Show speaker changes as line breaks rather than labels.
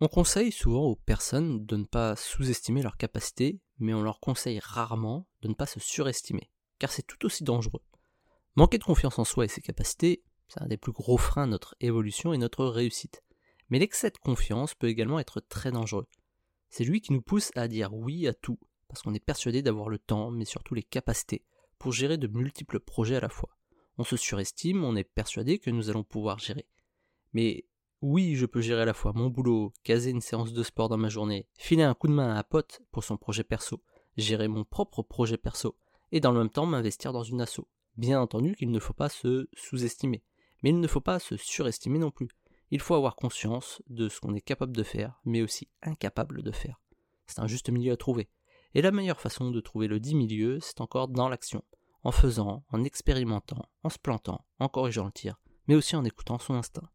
On conseille souvent aux personnes de ne pas sous-estimer leurs capacités, mais on leur conseille rarement de ne pas se surestimer, car c'est tout aussi dangereux. Manquer de confiance en soi et ses capacités, c'est un des plus gros freins à notre évolution et notre réussite. Mais l'excès de confiance peut également être très dangereux. C'est lui qui nous pousse à dire oui à tout, parce qu'on est persuadé d'avoir le temps, mais surtout les capacités, pour gérer de multiples projets à la fois. On se surestime, on est persuadé que nous allons pouvoir gérer. Mais oui, je peux gérer à la fois mon boulot, caser une séance de sport dans ma journée, filer un coup de main à un pote pour son projet perso, gérer mon propre projet perso, et dans le même temps m'investir dans une asso. Bien entendu qu'il ne faut pas se sous-estimer, mais il ne faut pas se surestimer non plus. Il faut avoir conscience de ce qu'on est capable de faire, mais aussi incapable de faire. C'est un juste milieu à trouver. Et la meilleure façon de trouver le dit milieu, c'est encore dans l'action, en faisant, en expérimentant, en se plantant, en corrigeant le tir, mais aussi en écoutant son instinct.